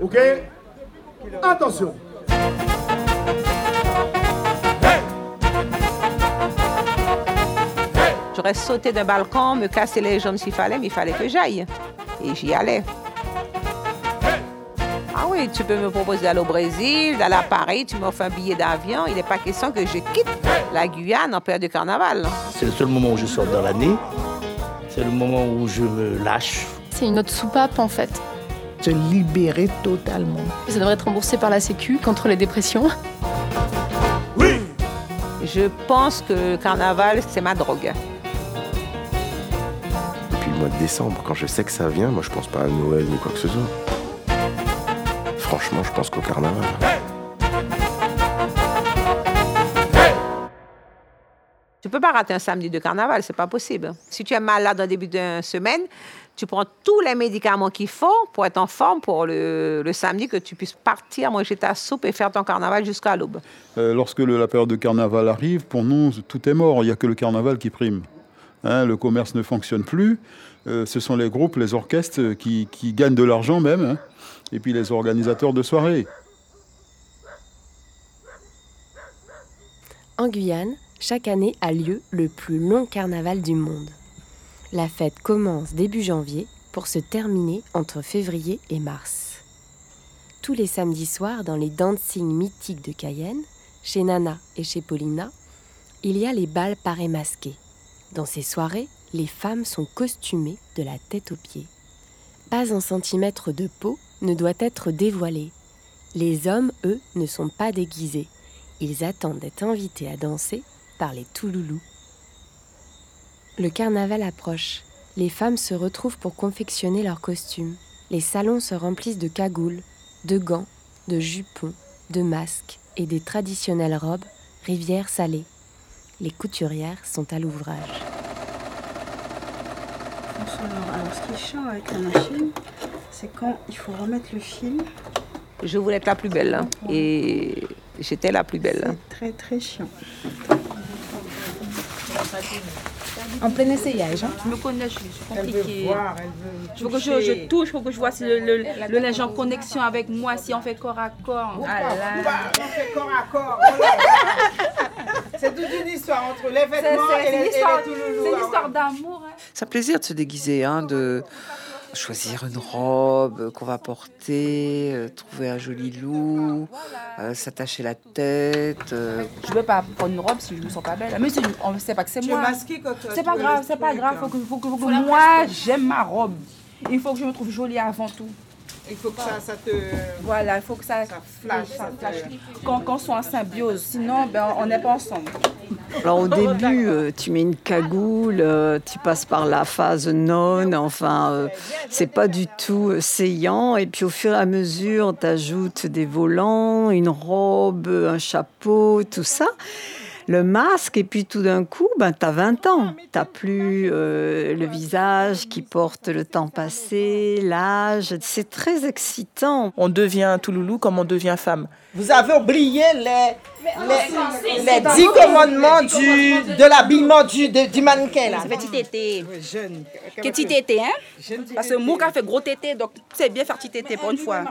Ok? Attention J'aurais sauté d'un balcon, me casser les jambes s'il fallait, mais il fallait que j'aille. Et j'y allais. Ah oui, tu peux me proposer d'aller au Brésil, d'aller à Paris, tu m'offres un billet d'avion. Il n'est pas question que je quitte la Guyane en période de carnaval. C'est le seul moment où je sors dans l'année. C'est le moment où je me lâche. C'est une autre soupape en fait. Se libérer totalement. Ça devrait être remboursé par la Sécu contre les dépressions. Oui Je pense que le carnaval, c'est ma drogue. Depuis le mois de décembre, quand je sais que ça vient, moi je pense pas à Noël ni quoi que ce soit. Franchement, je pense qu'au carnaval. Tu peux pas rater un samedi de carnaval, c'est pas possible. Si tu es malade au début d'une semaine, tu prends tous les médicaments qu'il faut pour être en forme pour le, le, samedi, que tu puisses partir, manger ta soupe et faire ton carnaval jusqu'à l'aube. Euh, lorsque le, la période de carnaval arrive, pour nous, tout est mort. Il n'y a que le carnaval qui prime. Hein, le commerce ne fonctionne plus. Euh, ce sont les groupes, les orchestres qui, qui gagnent de l'argent même. Hein, et puis les organisateurs de soirées. En Guyane, chaque année a lieu le plus long carnaval du monde. La fête commence début janvier pour se terminer entre février et mars. Tous les samedis soirs, dans les dancing mythiques de Cayenne, chez Nana et chez Paulina, il y a les balles parés masqués. Dans ces soirées, les femmes sont costumées de la tête aux pieds. Pas un centimètre de peau ne doit être dévoilé. Les hommes, eux, ne sont pas déguisés. Ils attendent d'être invités à danser par les Touloulous. Le carnaval approche. Les femmes se retrouvent pour confectionner leurs costumes. Les salons se remplissent de cagoules, de gants, de jupons, de masques et des traditionnelles robes rivière salée. Les couturières sont à l'ouvrage. Alors, ce qui est chiant avec la machine, c'est quand il faut remettre le fil. Je voulais être la plus belle hein, et j'étais la plus belle. Très très chiant. En plein essayage. Hein? Je me connais, je suis compliquée. Voir, je veux que je, je, touche, il faut que je vois si le, le, le linge en connexion avec moi, si on fait corps à corps. Ah là. On fait corps à corps. C'est toute une histoire entre les vêtements et, les, histoire, et les C'est une histoire d'amour. Hein. C'est un plaisir de se déguiser, hein, de choisir une robe qu'on va porter, euh, trouver un joli loup, euh, s'attacher la tête. Euh. Je veux pas prendre une robe si je me sens pas belle. Mais on ne sait pas que c'est moi. C'est pas grave, c'est pas grave. Faut que, faut que, faut que moi j'aime ma robe. Il faut que je me trouve jolie avant tout. Il faut que ça, ça te. Voilà, il faut que ça, ça flash. Ça flash. Qu'on qu soit en symbiose. Sinon, ben, on n'est pas ensemble. Alors au début, euh, tu mets une cagoule, euh, tu passes par la phase non, enfin, euh, c'est pas du tout saillant. Et puis au fur et à mesure, tu ajoutes des volants, une robe, un chapeau, tout ça le masque et puis tout d'un coup, ben, tu as 20 ans. Tu plus le visage qui porte le temps passé, l'âge. C'est très excitant. On devient tout loulou comme on devient femme. Vous avez oublié les, les, les dix commandements du, de l'habillement du, du mannequin. Là. Ça fait petit tété. Que petit tété, hein? Parce que mon a fait gros tété, donc c'est bien faire petit tété pour une fois.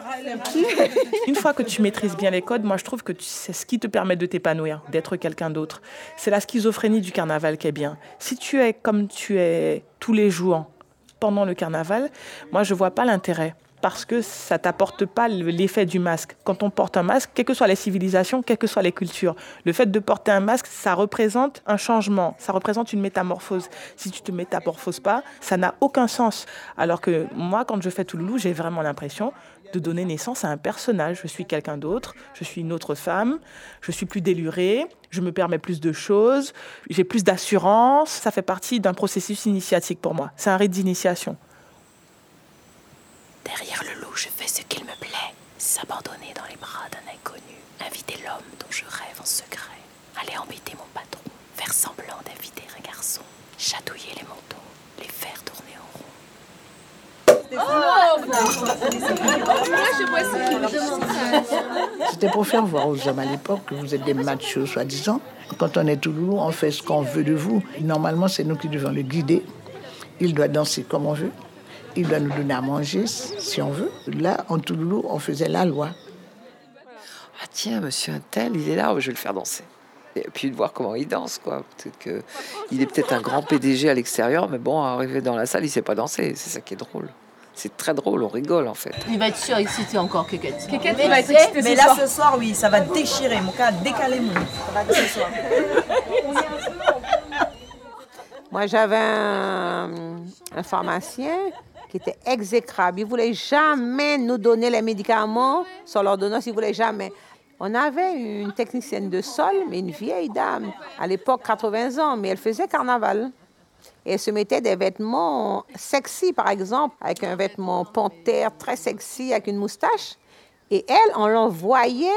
une fois que tu maîtrises bien les codes, moi je trouve que c'est ce qui te permet de t'épanouir, d'être quelqu'un d'autre. C'est la schizophrénie du carnaval qui est bien. Si tu es comme tu es tous les jours pendant le carnaval, moi je vois pas l'intérêt parce que ça t'apporte pas l'effet du masque. Quand on porte un masque, quelles que soient les civilisations, quelles que soient les cultures, le fait de porter un masque, ça représente un changement, ça représente une métamorphose. Si tu te métamorphoses pas, ça n'a aucun sens. Alors que moi, quand je fais Touloulou, j'ai vraiment l'impression de donner naissance à un personnage. Je suis quelqu'un d'autre, je suis une autre femme, je suis plus délurée, je me permets plus de choses, j'ai plus d'assurance. Ça fait partie d'un processus initiatique pour moi. C'est un rite d'initiation. Derrière le loup, je fais ce qu'il me plaît. S'abandonner dans les bras d'un inconnu. Inviter l'homme dont je rêve en secret. Aller embêter mon patron. Faire semblant d'inviter un garçon. Chatouiller les moutons. Les faire tourner en rond. C'était pour faire voir aux hommes à l'époque que vous êtes des machos, soi-disant. Quand on est tout lourd, on fait ce qu'on veut de vous. Normalement, c'est nous qui devons le guider. Il doit danser comme on veut il doit nous donner à manger si on veut. Là, en Toulouse, on faisait la loi. Ah tiens, monsieur un il est là, je vais le faire danser. Et puis de voir comment il danse, quoi. Peut-être que il est peut-être un grand PDG à l'extérieur, mais bon, arrivé dans la salle, il sait pas danser. C'est ça qui est drôle. C'est très drôle, on rigole en fait. Il va être surexcité encore, Keket. Keket, il va être excité Mais là, ce soir, oui, ça va déchirer. Mon cas, décaler mon. Ça va ce soir. Moi, j'avais un, un, pharmacien qui était exécrable. Il ne voulait jamais nous donner les médicaments sur l'ordonnance. Il ne voulait jamais. On avait une technicienne de sol, mais une vieille dame, à l'époque 80 ans, mais elle faisait carnaval. Et elle se mettait des vêtements sexy, par exemple, avec un vêtement panthère très sexy, avec une moustache. Et elle, on l'envoyait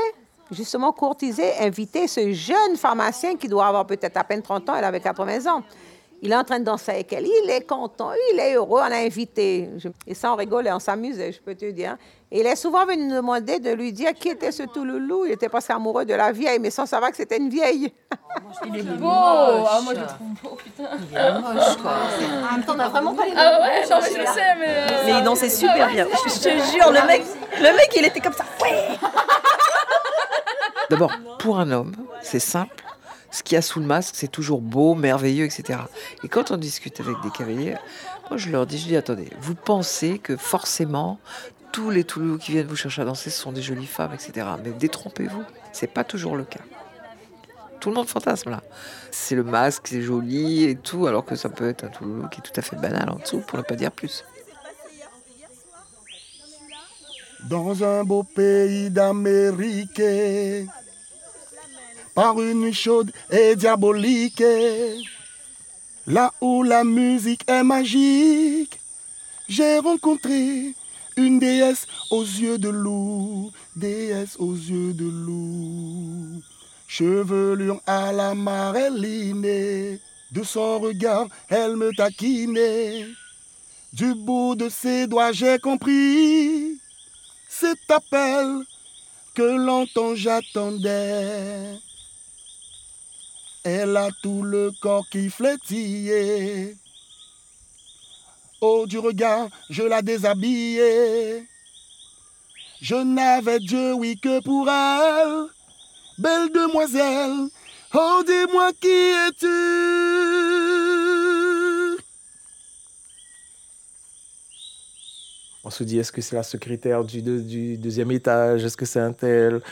justement courtiser, inviter ce jeune pharmacien qui doit avoir peut-être à peine 30 ans, elle avait 80 ans. Il est en train de danser avec elle. Il est content, il est heureux, on l'a invité. Et ça, on rigolait, on s'amusait, je peux te dire. Et il est souvent venu nous demander de lui dire qui était ce Touloulou. Il était presque amoureux de la vieille, mais sans savoir que c'était une vieille. il est beau Ah, moi, je le trouve beau, putain Il est moche, quoi En même temps, on n'a vraiment pas les mêmes Ah ouais, non, mais je le sais, mais... Euh, mais il dansait super bien. Je te jure, le mec, le mec, il était comme ça. D'abord, pour un homme, c'est simple ce qu'il y a sous le masque, c'est toujours beau, merveilleux, etc. Et quand on discute avec des cavaliers, moi je leur dis, je dis, attendez, vous pensez que forcément tous les Toulouse qui viennent vous chercher à danser, sont des jolies femmes, etc. Mais détrompez-vous, c'est pas toujours le cas. Tout le monde fantasme là. C'est le masque, c'est joli et tout, alors que ça peut être un Toulouse qui est tout à fait banal en dessous, pour ne pas dire plus. Dans un beau pays d'Amérique, par une nuit chaude et diabolique. Là où la musique est magique, j'ai rencontré une déesse aux yeux de loup, déesse aux yeux de loup. Chevelure à la Maréline, de son regard, elle me taquinait. Du bout de ses doigts, j'ai compris cet appel que longtemps j'attendais. Elle a tout le corps qui flétillait. Oh, du regard, je la déshabillais. Je n'avais Dieu, oui, que pour elle. Belle demoiselle, oh, dis-moi qui es-tu? On se dit, est-ce que c'est la secrétaire du, du deuxième étage? Est-ce que c'est un tel?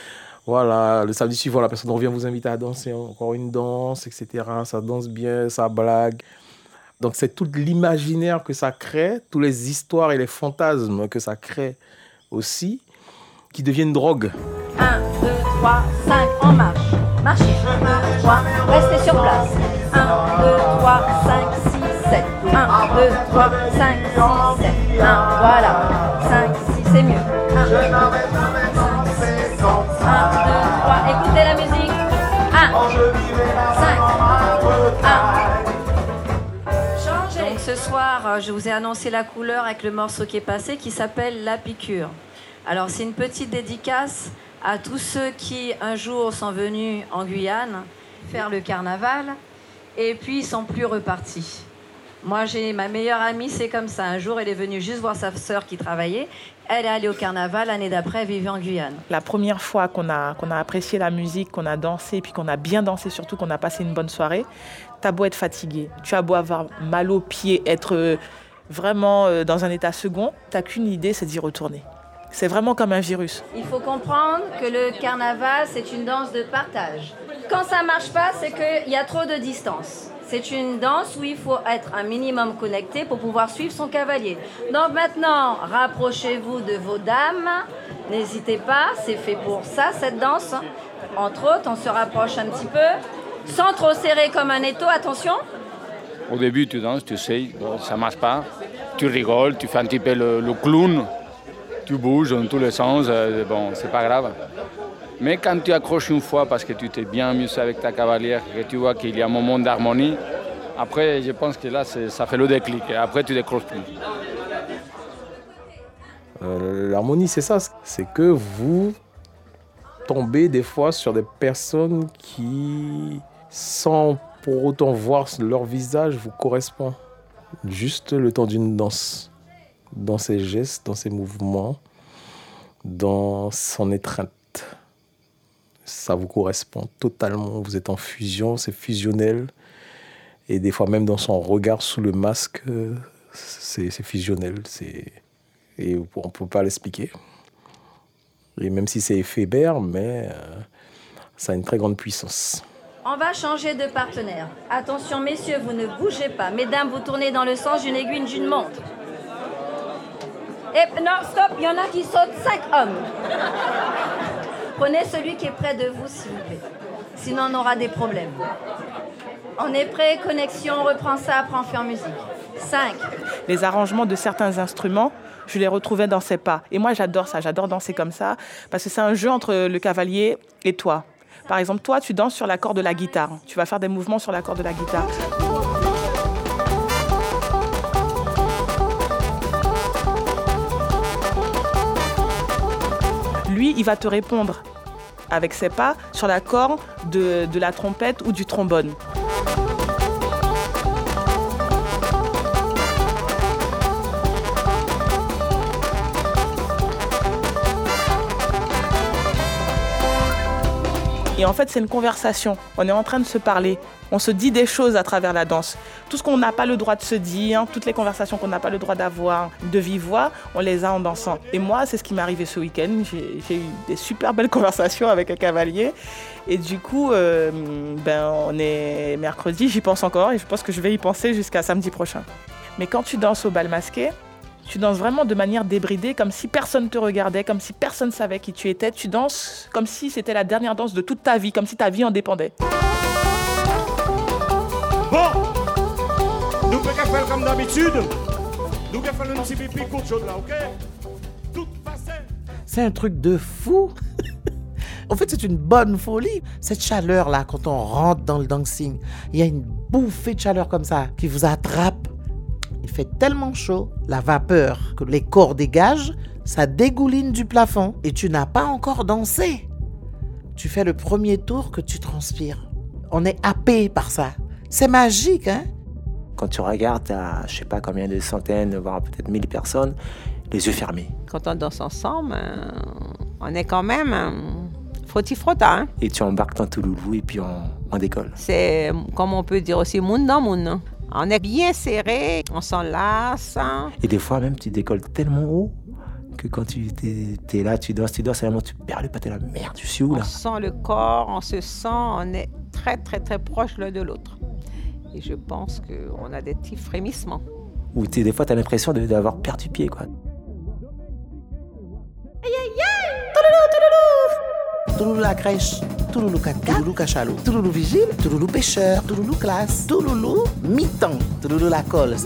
Voilà, le samedi suivant, la personne revient vous inviter à danser encore une danse, etc. Ça danse bien, ça blague. Donc c'est tout l'imaginaire que ça crée, toutes les histoires et les fantasmes que ça crée aussi, qui deviennent drogue. 1, 2, 3, 5, en marche. Marchez. 1, 2, 3, restez sur place. 1, 2, 3, 5, 6, 7. 1, 2, 3, 5, 6, 7. 1, voilà. 5, 6, c'est mieux. 1, 2, 3, soir, euh, je vous ai annoncé la couleur avec le morceau qui est passé qui s'appelle La piqûre. Alors c'est une petite dédicace à tous ceux qui un jour sont venus en Guyane faire le carnaval et puis ils sont plus repartis. Moi, j'ai ma meilleure amie, c'est comme ça. Un jour, elle est venue juste voir sa sœur qui travaillait. Elle est allée au carnaval. L'année d'après, elle vivait en Guyane. La première fois qu'on a, qu'on a apprécié la musique, qu'on a dansé, puis qu'on a bien dansé, surtout qu'on a passé une bonne soirée, t'as beau être fatigué, tu as beau avoir mal aux pieds, être euh, vraiment euh, dans un état second, t'as qu'une idée, c'est d'y retourner. C'est vraiment comme un virus. Il faut comprendre que le carnaval, c'est une danse de partage. Quand ça marche pas, c'est qu'il y a trop de distance. C'est une danse où il faut être un minimum connecté pour pouvoir suivre son cavalier. Donc maintenant, rapprochez-vous de vos dames. N'hésitez pas, c'est fait pour ça, cette danse. Entre autres, on se rapproche un petit peu, sans trop serrer comme un étau, attention. Au début, tu danses, tu sais, ça marche pas. Tu rigoles, tu fais un petit peu le, le clown, tu bouges dans tous les sens, euh, bon, c'est pas grave. Mais quand tu accroches une fois parce que tu t'es bien amusé avec ta cavalière, que tu vois qu'il y a un moment d'harmonie, après, je pense que là, ça fait le déclic. Et après, tu décroches plus. Euh, l'harmonie, c'est ça. C'est que vous tombez des fois sur des personnes qui, sans pour autant voir leur visage, vous correspond. Juste le temps d'une danse. dans ses gestes, dans ses mouvements, dans son étreinte. Ça vous correspond totalement. Vous êtes en fusion, c'est fusionnel. Et des fois même dans son regard sous le masque, c'est fusionnel. Et on ne peut pas l'expliquer. Et même si c'est éphémère, mais euh, ça a une très grande puissance. On va changer de partenaire. Attention, messieurs, vous ne bougez pas. Mesdames, vous tournez dans le sens d'une aiguille d'une montre. Et non, stop, il y en a qui sautent cinq hommes. Prenez celui qui est près de vous, s'il vous plaît. Sinon, on aura des problèmes. On est prêt, connexion, on reprend ça, après on fait en musique. 5. Les arrangements de certains instruments, je les retrouvais dans ses pas. Et moi, j'adore ça, j'adore danser comme ça, parce que c'est un jeu entre le cavalier et toi. Par exemple, toi, tu danses sur l'accord de la guitare. Tu vas faire des mouvements sur l'accord de la guitare. Lui, il va te répondre avec ses pas sur l'accord de, de la trompette ou du trombone. Et en fait, c'est une conversation. On est en train de se parler. On se dit des choses à travers la danse. Tout ce qu'on n'a pas le droit de se dire, toutes les conversations qu'on n'a pas le droit d'avoir de vive on les a en dansant. Et moi, c'est ce qui m'est arrivé ce week-end. J'ai eu des super belles conversations avec un cavalier. Et du coup, euh, ben, on est mercredi, j'y pense encore et je pense que je vais y penser jusqu'à samedi prochain. Mais quand tu danses au bal masqué, tu danses vraiment de manière débridée, comme si personne te regardait, comme si personne savait qui tu étais. Tu danses comme si c'était la dernière danse de toute ta vie, comme si ta vie en dépendait. Bon, nous pouvons faire comme d'habitude. Nous pouvons faire un petit pipi court là, ok? C'est un truc de fou. En fait, c'est une bonne folie. Cette chaleur-là, quand on rentre dans le dancing, il y a une bouffée de chaleur comme ça qui vous attrape il fait tellement chaud, la vapeur que les corps dégagent, ça dégouline du plafond et tu n'as pas encore dansé. Tu fais le premier tour que tu transpires. On est happé par ça. C'est magique, hein? Quand tu regardes à je sais pas combien de centaines, voire peut-être mille personnes, les yeux fermés. Quand on danse ensemble, euh, on est quand même euh, frotti-frotta. Hein? Et tu embarques dans Touloulou et puis on, on décolle. C'est, comme on peut dire aussi, monde dans monde. On est bien serré, on s'enlace. Hein. Et des fois même, tu décolles tellement haut que quand tu es, là, tu danses, tu danses, et tu perds le pâté, la merde, tu suis où là? On sent le corps, on se sent, on est très très très proche l'un de l'autre. Et je pense qu'on a des petits frémissements. Ou des fois, tu as l'impression d'avoir perdu pied, quoi. Aïe aïe aïe Touloulou la crèche, Touloulou 4 Touloulou cachalot, Touloulou vigile, Touloulou pêcheur, Touloulou classe, Touloulou mi-temps, Touloulou la colle.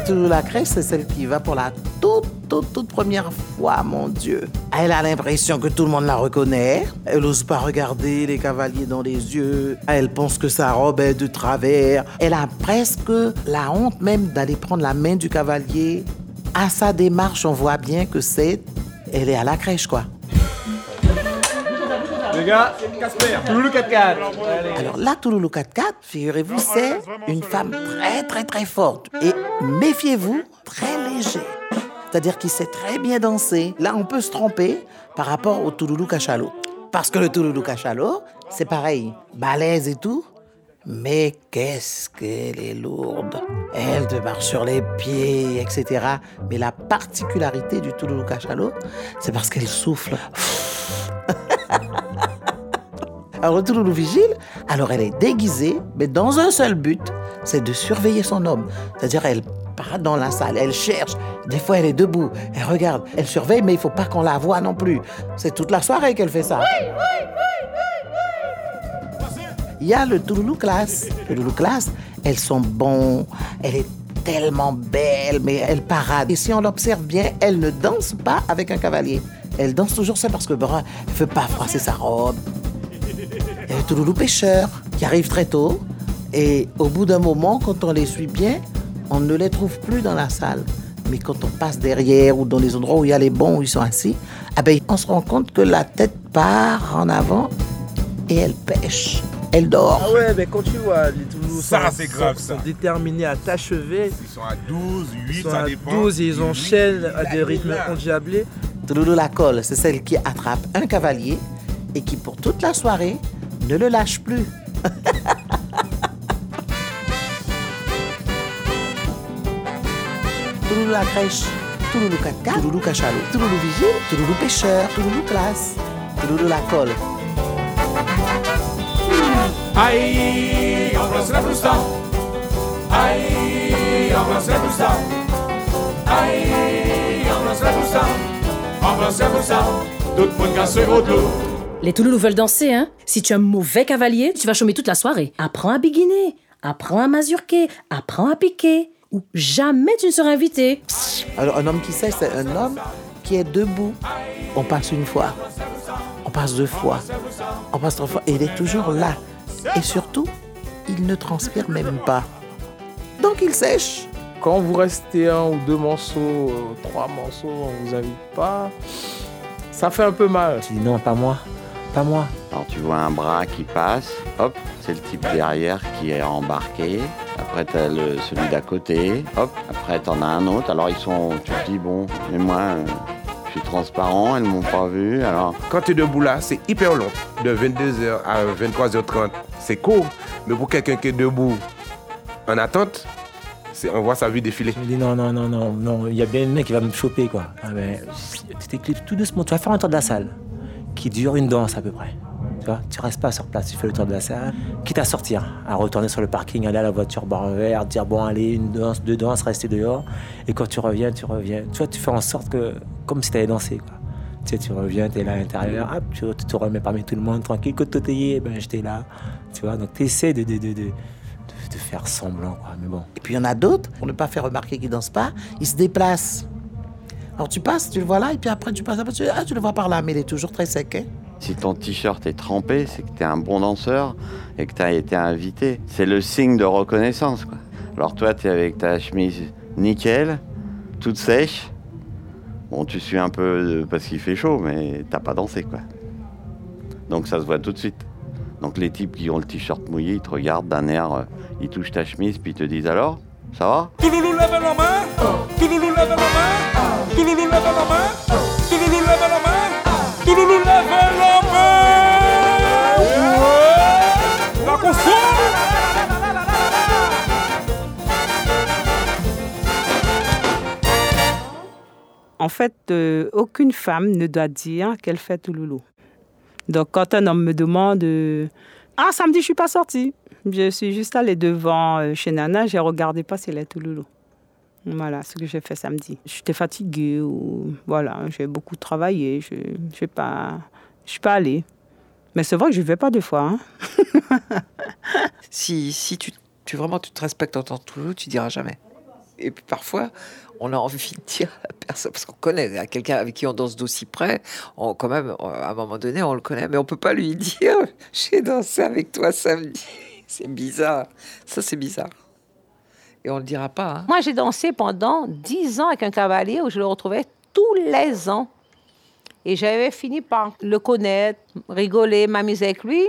Touloulou la crèche, c'est celle qui va pour la toute, toute, toute première fois, mon Dieu. Elle a l'impression que tout le monde la reconnaît. Elle n'ose pas regarder les cavaliers dans les yeux. Elle pense que sa robe est de travers. Elle a presque la honte même d'aller prendre la main du cavalier. À sa démarche, on voit bien que c'est... Elle est à la crèche, quoi. Les gars, Casper, Touloulou 4-4. Alors là, Touloulou 4-4, figurez-vous, c'est une femme très très très forte. Et méfiez-vous, très léger. C'est-à-dire qu'il sait très bien danser. Là, on peut se tromper par rapport au Touloulou Cachalot. Parce que le Touloulou Cachalot, c'est pareil, balèze et tout. Mais qu'est-ce qu'elle est lourde. Elle te marche sur les pieds, etc. Mais la particularité du Touloulou Cachalot, c'est parce qu'elle souffle. Alors, le Touloulou vigile, alors elle est déguisée, mais dans un seul but, c'est de surveiller son homme. C'est-à-dire, elle part dans la salle, elle cherche. Des fois, elle est debout, elle regarde, elle surveille, mais il faut pas qu'on la voie non plus. C'est toute la soirée qu'elle fait ça. Il y a le Touloulou classe. Le Touloulou classe, elles sont bons, elle est tellement belle, mais elle parade. Et si on l'observe bien, elle ne danse pas avec un cavalier. Elle danse toujours seule parce que brun, elle veut pas froisser sa robe. Il y a le Touloulou pêcheur qui arrive très tôt. Et au bout d'un moment, quand on les suit bien, on ne les trouve plus dans la salle. Mais quand on passe derrière ou dans les endroits où il y a les bons où ils sont assis, ah ben, on se rend compte que la tête part en avant et elle pêche. elle dort. Ah ouais, mais quand tu vois, les Toulouse Ça, sont- c'est grave, sont, ça. sont déterminés à t'achever. Ils sont à 12, 8, Ils sont ça à dépend. 12 et ils enchaînent à des rythmes endiablés. Touloulou la colle, c'est celle qui attrape un cavalier et qui, pour toute la soirée, ne le lâche plus. Touloulou la crèche, Touloulou 4 Touloulou cachalot, Touloulou vigile, Touloulou pêcheur, Touloulou classe, Touloulou la colle. Aïe, embrasse la blousta. Aïe, embrasse la blousta. Aïe, embrasse la blousta. Les Touloulous veulent danser, hein Si tu es un mauvais cavalier, tu vas chômer toute la soirée. Apprends à biguiner, apprends à mazurquer, apprends à piquer. Ou jamais tu ne seras invité. Alors, un homme qui sait, c'est un homme qui est debout. On passe une fois, on passe deux fois, on passe trois fois, et il est toujours là. Et surtout, il ne transpire même pas. Donc, il sèche. Quand vous restez un ou deux morceaux, euh, trois morceaux, on vous invite pas, ça fait un peu mal. Tu dis non, pas moi, pas moi. Alors tu vois un bras qui passe, hop, c'est le type derrière qui est embarqué. Après t'as le, celui d'à côté, hop, après t'en as un autre. Alors ils sont, tu te dis bon, mais moi euh, je suis transparent, elles m'ont pas vu, alors Quand tu es debout là, c'est hyper long. De 22h à 23h30, c'est court. Mais pour quelqu'un qui est debout en attente, on voit sa vie défiler. Je me dis non, non, non, non, non, il y a bien une mec qui va me choper quoi. Ah ben, tu t'éclipses tout doucement, tu vas faire un tour de la salle qui dure une danse à peu près. Tu vois, tu restes pas sur place, tu fais le tour de la salle, quitte à sortir, à retourner sur le parking, aller à la voiture, boire un verre, dire bon allez, une danse, deux danses, rester dehors. Et quand tu reviens, tu reviens. Tu tu fais en sorte que, comme si tu allais danser quoi. Tu sais, tu reviens, tu es là à l'intérieur, tu, te remets parmi tout le monde, tranquille, que tout est ben j'étais là. Tu vois, donc tu essaies de, de- faire semblant quoi, mais bon. Et puis il y en a d'autres, pour ne pas faire remarquer qu'ils dansent pas, ils se déplacent. Alors tu passes, tu le vois là, et puis après tu passes, après, tu, ah, tu le vois par là, mais il est toujours très sec. hein. si ton t-shirt est trempé, c'est que t'es un bon danseur et que t'as été invité. C'est le signe de reconnaissance, quoi. Alors toi, t'es avec ta chemise nickel, toute sèche. Bon, tu suis un peu de- parce qu'il fait chaud, mais t'as pas dansé, quoi. Donc ça se voit tout de suite. Donc les types qui ont le t-shirt mouillé, ils te regardent d'un air, euh, ils touchent ta chemise, puis ils te disent alors, ça va? Touloulou lève la main. Touloulou lève la main. Touloulou lève la main. Touloulou lève la main. Touloulou lève la main. La console. En fait, euh, aucune femme ne doit dire qu'elle fait Touloulou. Donc, quand un homme me demande euh, Ah, samedi, je suis pas sortie. Je suis juste allée devant euh, chez Nana, j'ai regardé pas si elle est Touloulou. Voilà ce que j'ai fait samedi. J'étais fatiguée ou voilà, j'ai beaucoup travaillé. Je ne suis pas, je suis pas allée. Mais c'est vrai que je ne vais pas deux fois. hein. Si, si tu, tu vraiment tu te respectes en tant que Toulouse, tu diras jamais. Et puis parfois, on a envie de dire à la personne, parce qu'on connaît à quelqu'un avec qui on danse d'aussi près, on, quand même, à un moment donné, on le connaît, mais on peut pas lui dire j'ai dansé avec toi samedi. C'est bizarre. Ça, c'est bizarre. Et on le dira pas. hein. Moi, j'ai dansé pendant 10 ans avec un cavalier où je le retrouvais tous les ans. Et j'avais fini par le connaître, rigoler, m'amuser avec lui.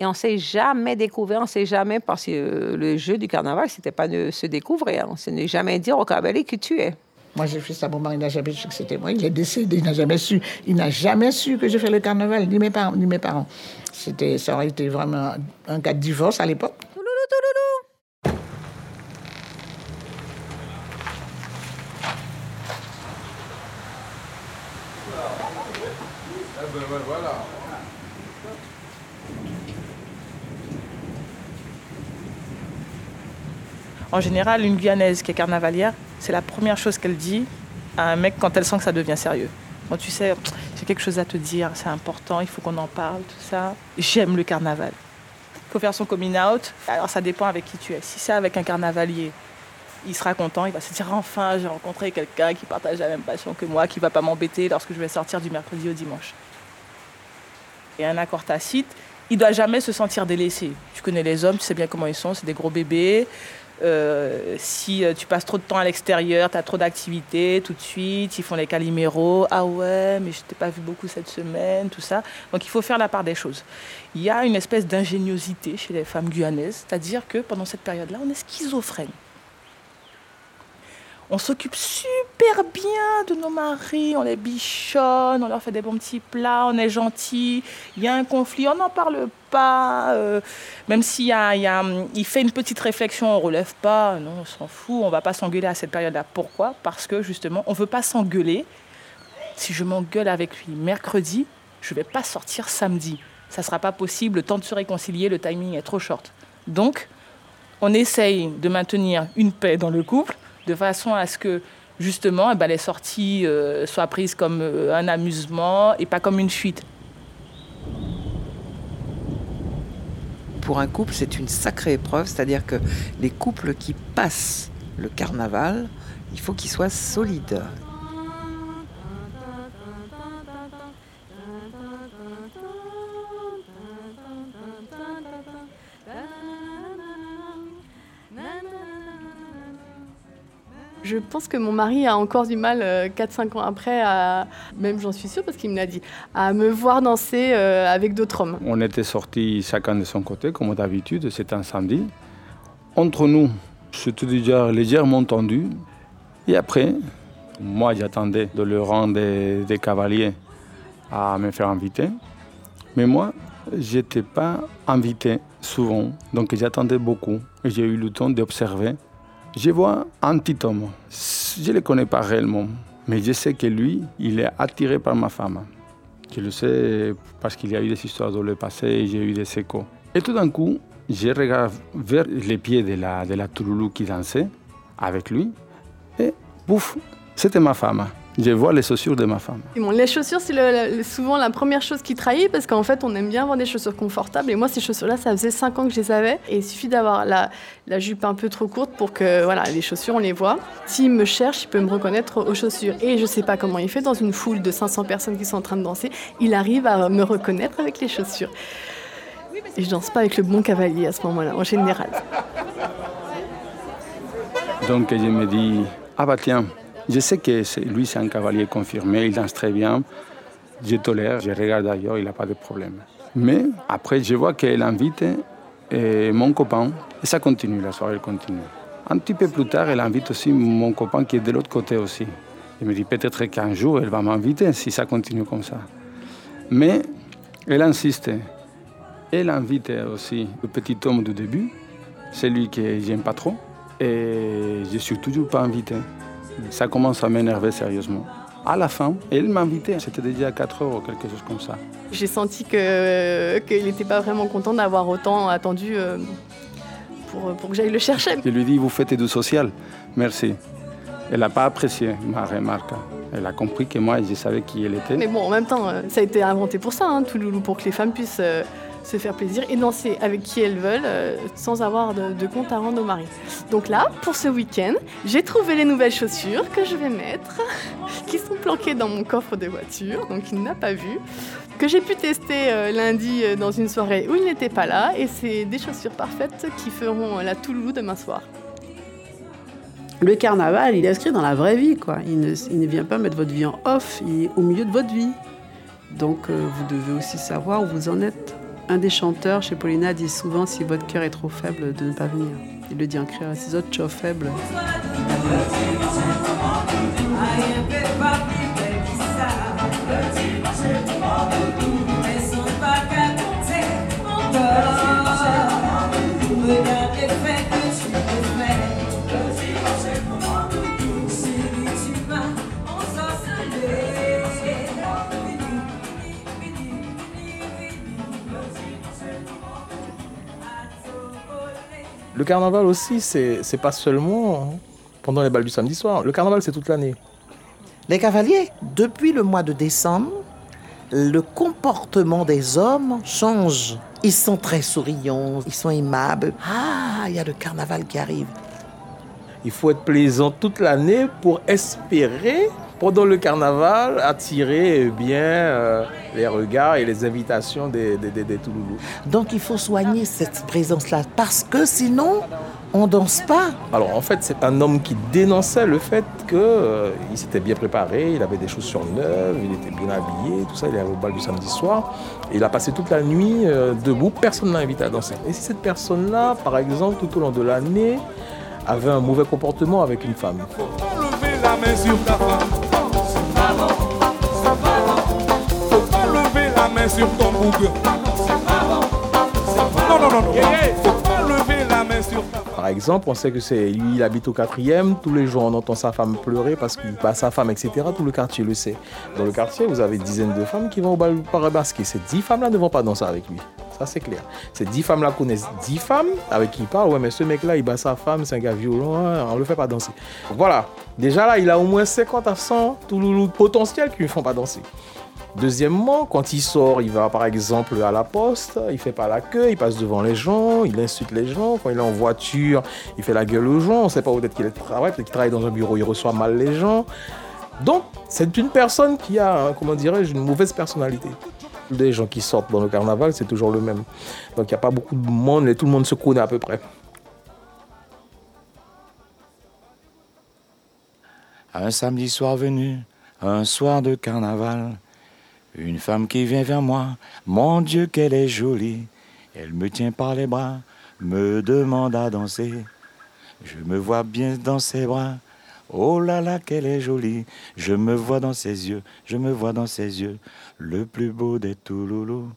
Et on ne s'est jamais découvert, on ne s'est jamais, parce que euh, le jeu du carnaval, c'était pas de se découvrir, c'est ne jamais dire au cavalier qui tu es. Moi, j'ai fait ça, mon mari n'a jamais su que c'était moi. Il est décédé, il n'a jamais su. Il n'a jamais su que je fais le carnaval, ni mes parents. Ni mes parents. C'était, ça aurait été vraiment un cas de divorce à l'époque. voilà. En général, une Guyanaise qui est carnavalière, c'est la première chose qu'elle dit à un mec quand elle sent que ça devient sérieux. Quand tu sais, j'ai quelque chose à te dire, c'est important, il faut qu'on en parle, tout ça. J'aime le carnaval. Il faut faire son coming out. Alors ça dépend avec qui tu es. Si c'est avec un carnavalier, il sera content, il va se dire enfin j'ai rencontré quelqu'un qui partage la même passion que moi, qui va pas m'embêter lorsque je vais sortir du mercredi au dimanche. Et un accord tacite, il doit jamais se sentir délaissé. Tu connais les hommes, tu sais bien comment ils sont, c'est des gros bébés. Euh, si euh, tu passes trop de temps à l'extérieur, tu as trop d'activités, tout de suite, ils font les caliméros. Ah ouais, mais je t'ai pas vu beaucoup cette semaine, tout ça. Donc il faut faire la part des choses. Il y a une espèce d'ingéniosité chez les femmes guyanaises, c'est-à-dire que pendant cette période-là, on est schizophrène. On s'occupe super bien de nos maris, on les bichonne, on leur fait des bons petits plats, on est gentil. Il y a un conflit, on n'en parle pas. euh, même s'il y a, il fait une petite réflexion, on relève pas. Non, on s'en fout, on va pas s'engueuler à cette période-là. Pourquoi? Parce que justement, on veut pas s'engueuler. Si je m'engueule avec lui mercredi, je vais pas sortir samedi. Ça sera pas possible, le temps de se réconcilier, le timing est trop short. Donc, on essaye de maintenir une paix dans le couple de façon à ce que justement eh ben, les sorties euh, soient prises comme euh, un amusement et pas comme une fuite. Pour un couple, c'est une sacrée épreuve, c'est-à-dire que les couples qui passent le carnaval, il faut qu'ils soient solides. Je pense que mon mari a encore du mal, euh, 4-5 ans après, à, même j'en suis sûre parce qu'il me l'a dit, à me voir danser euh, avec d'autres hommes. On était sortis chacun de son côté, comme d'habitude, c'était un samedi. Entre nous, c'était déjà légèrement tendu. Et après, moi j'attendais de le rang des, des cavaliers à me faire inviter. Mais moi, j'étais pas invité souvent, donc j'attendais beaucoup. Et j'ai eu le temps d'observer. Je vois un petit homme. Je ne le connais pas réellement, mais je sais que lui, il est attiré par ma femme. Je le sais parce qu'il y a eu des histoires dans le passé et j'ai eu des échos. Et tout d'un coup, je regarde vers les pieds de la, de la qui dansait avec lui. Et pouf, c'était ma femme. Je vois les chaussures de ma femme. Et bon, les chaussures, c'est le- le- souvent la première chose qui trahit parce qu'en fait, on aime bien avoir des chaussures confortables. Et moi, ces chaussures-là, ça faisait 5 ans que je les avais. Et il suffit d'avoir la, la jupe un peu trop courte pour que voilà, les chaussures, on les voit. S'il me cherche, il peut me reconnaître aux chaussures. Et je sais pas comment il fait dans une foule de 500 personnes qui sont en train de danser. Il arrive à me reconnaître avec les chaussures. Et je danse pas avec le bon cavalier à ce moment-là, en général. Donc je me dis, ah bah tiens, je sais que lui c'est un cavalier confirmé, il danse très bien, je tolère, je regarde ailleurs, il n'a pas de problème. Mais après je vois qu'elle invite euh, mon copain et ça continue, la soirée continue. Un petit peu plus tard, elle invite aussi mon copain qui est de l'autre côté aussi. Je me dis peut-être qu'un jour elle va m'inviter si ça continue comme ça. Mais elle insiste. Elle invite aussi le petit homme du début, celui que j'aime pas trop, et je suis toujours pas invité. Ça commence à m'énerver sérieusement. À la fin, elle m'a invité, c'était déjà à 4 heures ou quelque chose comme ça. J'ai senti que qu'il n'était pas vraiment content d'avoir autant attendu euh, pour, pour que j'aille le chercher. Je lui dis, vous faites du social, merci. Elle n'a pas apprécié ma remarque. Elle a compris que moi, je savais qui elle était. Mais bon, en même temps, euh, ça a été inventé pour ça, hein, Touloulou, pour que les femmes puissent euh, se faire plaisir et danser avec qui elles veulent euh, sans avoir de, compte à rendre au mari. Donc là, pour ce week-end, j'ai trouvé les nouvelles chaussures que je vais mettre, qui sont planquées dans mon coffre de voiture, donc il n'a pas vu, que j'ai pu tester euh, lundi euh, dans une soirée où il n'était pas là, et c'est des chaussures parfaites qui feront la Touloulou demain soir. Le carnaval, il est inscrit dans la vraie vie, quoi. Il ne, il ne vient pas mettre votre vie en off, il est au milieu de votre vie. Donc, vous devez aussi savoir où vous en êtes. Un des chanteurs chez Paulina dit souvent si votre cœur est trop faible, de ne pas venir. Il le dit en criant à ses autres chauds faibles. Carnaval aussi, c'est c'est pas seulement pendant les balles du samedi soir. Le carnaval, c'est toute l'année. Les cavaliers, depuis le mois de décembre, le comportement des hommes change. Ils sont très souriants, ils sont aimables. Ah, il y a le carnaval qui arrive. Il faut être plaisant toute l'année pour espérer pendant le carnaval, attirer eh bien euh, les regards et les invitations des, des, des, des Touloulous. Donc il faut soigner cette présence-là parce que sinon, on danse pas. Alors en fait, c'est un homme qui dénonçait le fait qu'il euh, s'était bien préparé, il avait des chaussures neuves, il était bien habillé, tout ça, il est allé au bal du samedi soir. Et il a passé toute la nuit euh, debout, personne ne l'a invité à danser. Et si cette personne-là, par exemple, tout au long de l'année, avait un mauvais comportement avec une femme? Lever la main sur ta femme. Sur ton bougre. C'est pas bon, c'est pas bon. Non, non, non, non. Faut pas lever la main sur ta femme. Par exemple, on sait que c'est lui, il habite au quatrième. Tous les jours, on entend sa femme pleurer parce qu'il bat sa femme, etc. Tout le quartier le sait. Dans le quartier, vous avez dizaines de femmes qui vont au bal parabasquet. Ces dix femmes-là ne vont pas danser avec lui. Ça, c'est clair. Ces dix femmes-là connaissent dix femmes avec qui il parle. Ouais, mais ce mec-là, il bat sa femme, c'est un gars violent, hein, on le fait pas danser. Voilà. Déjà là, il a au moins 50 à 100 Touloulous potentiels qui ne font pas danser. Deuxièmement, quand il sort, il va par exemple à la poste, il fait pas la queue, il passe devant les gens, il insulte les gens. Quand il est en voiture, il fait la gueule aux gens. On sait pas peut-être qu'il est travail, peut-être qu'il travaille dans un bureau, il reçoit mal les gens. Donc, c'est une personne qui a, hein, comment dirais-je, une mauvaise personnalité. Les gens qui sortent dans le carnaval, c'est toujours le même. Donc, il n'y a pas beaucoup de monde et tout le monde se connaît à peu près. Un samedi soir venu, un soir de carnaval, une femme qui vient vers moi, mon Dieu qu'elle est jolie, elle me tient par les bras, me demande à danser. Je me vois bien dans ses bras, oh là là qu'elle est jolie, je me vois dans ses yeux, je me vois dans ses yeux, le plus beau des Touloulous.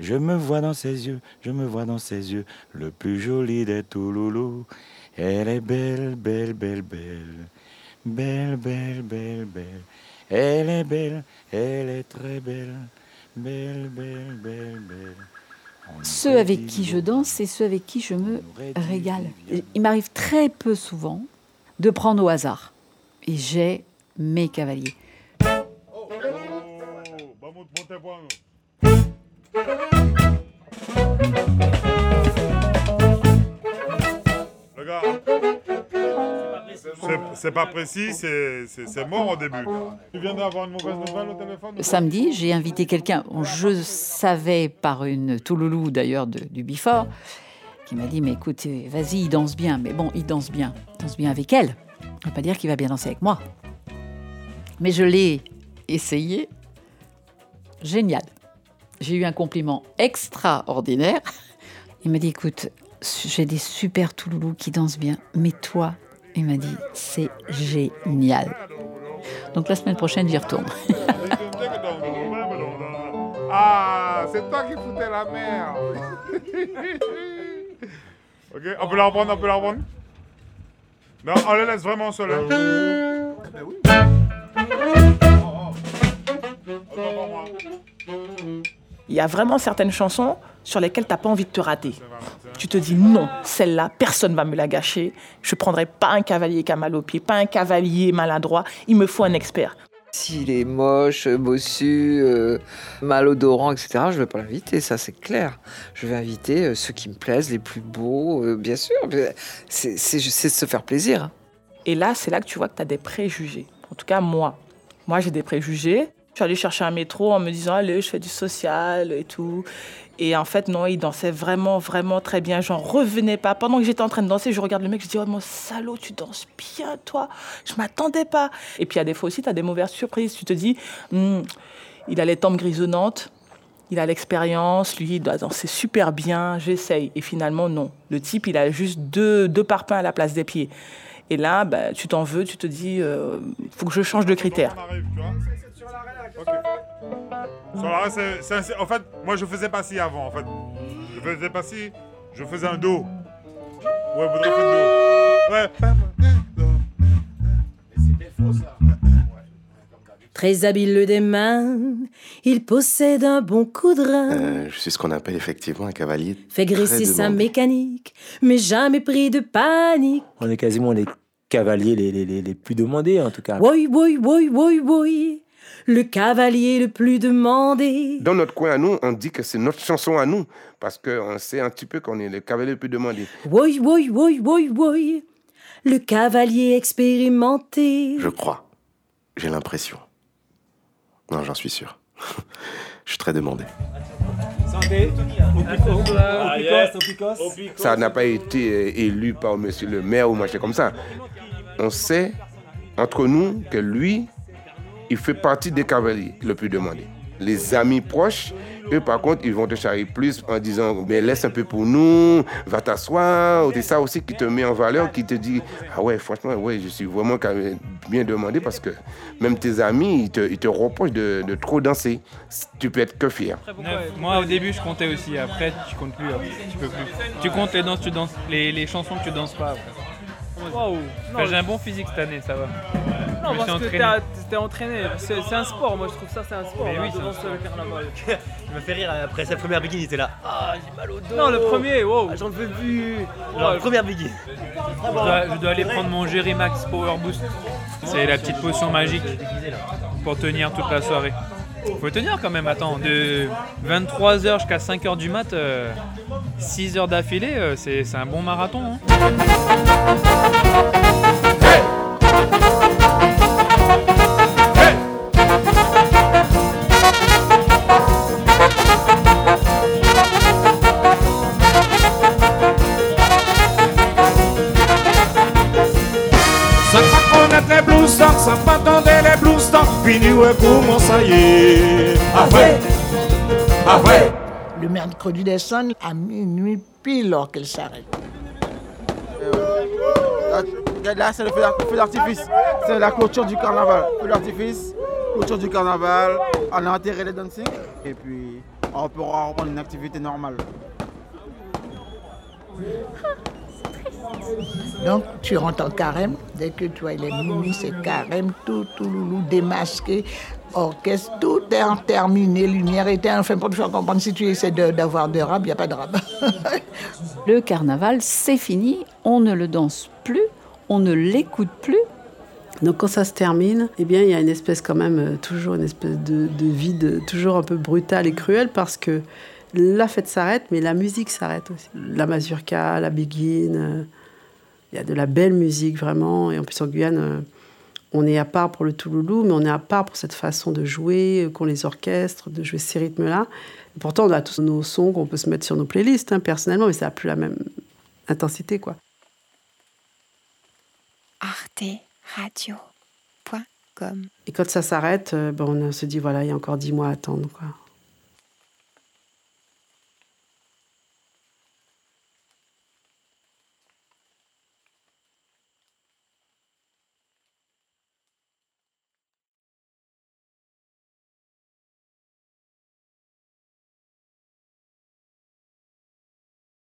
Je me vois dans ses yeux, je me vois dans ses yeux, le plus joli des Touloulous. Elle est belle, belle, belle, belle. Belle, belle, belle, belle. Elle est belle, elle est très belle. Belle, belle, belle, belle. Ceux avec qui je danse, c'est ceux avec qui je me régale. Il m'arrive très peu souvent de prendre au hasard. Et j'ai mes cavaliers. Le gars, c'est- pas précis, c'est c'est- c'est mort au début. Tu viens d'avoir une mauvaise nouvelle au téléphone Samedi, j'ai invité quelqu'un, je savais par une Touloulou d'ailleurs de- du Bifort, qui m'a dit Mais écoute, vas-y, il danse bien. Mais bon, il danse bien. Il danse bien avec elle. Ça veut pas dire qu'il va bien danser avec moi. Mais je l'ai essayé. Génial. J'ai eu un compliment extraordinaire. Il m'a dit Écoute, j'ai des super Touloulous qui dansent bien, mais toi, il m'a dit C'est génial. Donc la semaine prochaine, j'y retourne. Ah, c'est toi qui foutais la merde. ok, on peut la reprendre, on peut la reprendre Non, on les laisse vraiment seuls. hein. Il y a vraiment certaines chansons sur lesquelles tu n'as pas envie de te rater. Tu te dis non, celle-là, personne va me la gâcher. Je prendrai pas un cavalier qui a mal au pied, pas un cavalier maladroit. Il me faut un expert. S'il est moche, bossu, euh, malodorant, etc., je ne vais pas l'inviter, ça c'est clair. Je vais inviter euh, ceux qui me plaisent, les plus beaux, euh, bien sûr. c'est se faire plaisir. hein. Et là, c'est là que tu vois que tu as des préjugés. En tout cas, moi. Moi, j'ai des préjugés. Je suis allée chercher un métro en me disant, allez, je fais du social et tout. Et en fait, non, il dansait vraiment, vraiment très bien. J'en revenais pas. Pendant que j'étais en train de danser, je regarde le mec, je dis, oh mon salaud, tu danses bien, toi. Je m'attendais pas. Et puis, a des fois aussi, tu as des mauvaises surprises. Tu te dis, Hmm, il a les tempes grisonnantes. Il a l'expérience, lui, il doit danser super bien, j'essaye. Et finalement, non. Le type, il a juste deux, deux parpaings à la place des pieds. Et là, bah, tu t'en veux, tu te dis, euh, faut que je change de critère. C'est un- c'est- En fait, moi, je faisais pas ci avant, en fait. Je faisais pas ci, je faisais un do. Ouais, vous faire do. Ouais. Très habile des mains, il possède un bon coup de rein. Euh, je suis ce qu'on appelle effectivement un cavalier. Fait très graisser sa mécanique, mais jamais pris de panique. On est quasiment les cavaliers les, les, les, les plus demandés, en tout cas. Oui, oui, oui, oui, oui. Le cavalier le plus demandé. Dans notre coin à nous, on dit que c'est notre chanson à nous, parce qu'on sait un petit peu qu'on est le cavalier le plus demandé. Oui, oui, oui, oui, oui. Le cavalier expérimenté. Je crois. J'ai l'impression. Non, j'en suis sûr. Je suis très demandé. Santé. Ça n'a pas été élu par monsieur le maire ou machin comme ça. On sait entre nous que lui, il fait partie des cavaliers le plus demandés. Les amis proches, eux par contre, ils vont te charrier plus en disant mais laisse un peu pour nous, va t'asseoir. C'est ça aussi qui te met en valeur, qui te dit ah ouais franchement ouais je suis vraiment bien demandé parce que même tes amis ils te, ils te reprochent de, de trop danser. Tu peux être que fier. Moi au début je comptais aussi, après tu comptes plus, après, tu peux plus. Tu comptes les danses, tu danses les, les chansons que tu danses pas. Enfin, J'ai un bon physique cette année, ça va. Non, parce que t'es entraîné. C'est un sport, moi je trouve ça c'est un sport. Mais la oui, c'est un carnaval. Il m'a fait rire après sa première bikini, il était là. Ah, j'ai mal au dos. Non, le premier, wow. Ah, J'en veux plus. Première bikini. Je dois, aller prendre mon Jerry Max Power Boost. C'est la petite potion magique pour tenir toute la soirée. Faut tenir quand même, attends, de 23h jusqu'à 5h du mat, 6 heures d'affilée, euh, c'est c'est un bon marathon. hein. Le mercredi des sonne à minuit pile lors qu'elle s'arrête. Là, c'est le feu d'art- feu d'artifice. C'est la clôture du carnaval. Feu d'artifice, clôture du carnaval. On a enterré les dancing. Et puis, on pourra reprendre une activité normale. Donc, tu rentres en carême. Dès que tu vois, il est minuit, c'est carême, tout, tout loulou, démasqué, orchestre, tout est en terminé, lumière éteinte. Enfin, pour te faire comprendre, si tu essaies de- d'avoir de rab, il n'y a pas de rab. Le carnaval, c'est fini, on ne le danse plus, on ne l'écoute plus. Donc quand ça se termine, eh bien il y a une espèce quand même, euh, toujours une espèce de, de vide, toujours un peu brutal et cruel parce que la fête s'arrête, mais la musique s'arrête aussi. La mazurka, la béguine, euh, il y a de la belle musique vraiment. Et en plus en Guyane, euh, on est à part pour le touloulou, mais on est à part pour cette façon de jouer, qu'ont les orchestres, de jouer ces rythmes-là. Pourtant on a tous nos sons qu'on peut se mettre sur nos playlists hein, personnellement, mais ça n'a plus la même intensité quoi. arteradio.com. Et quand ça s'arrête, euh, ben, on se dit voilà, il y a encore dix mois à attendre.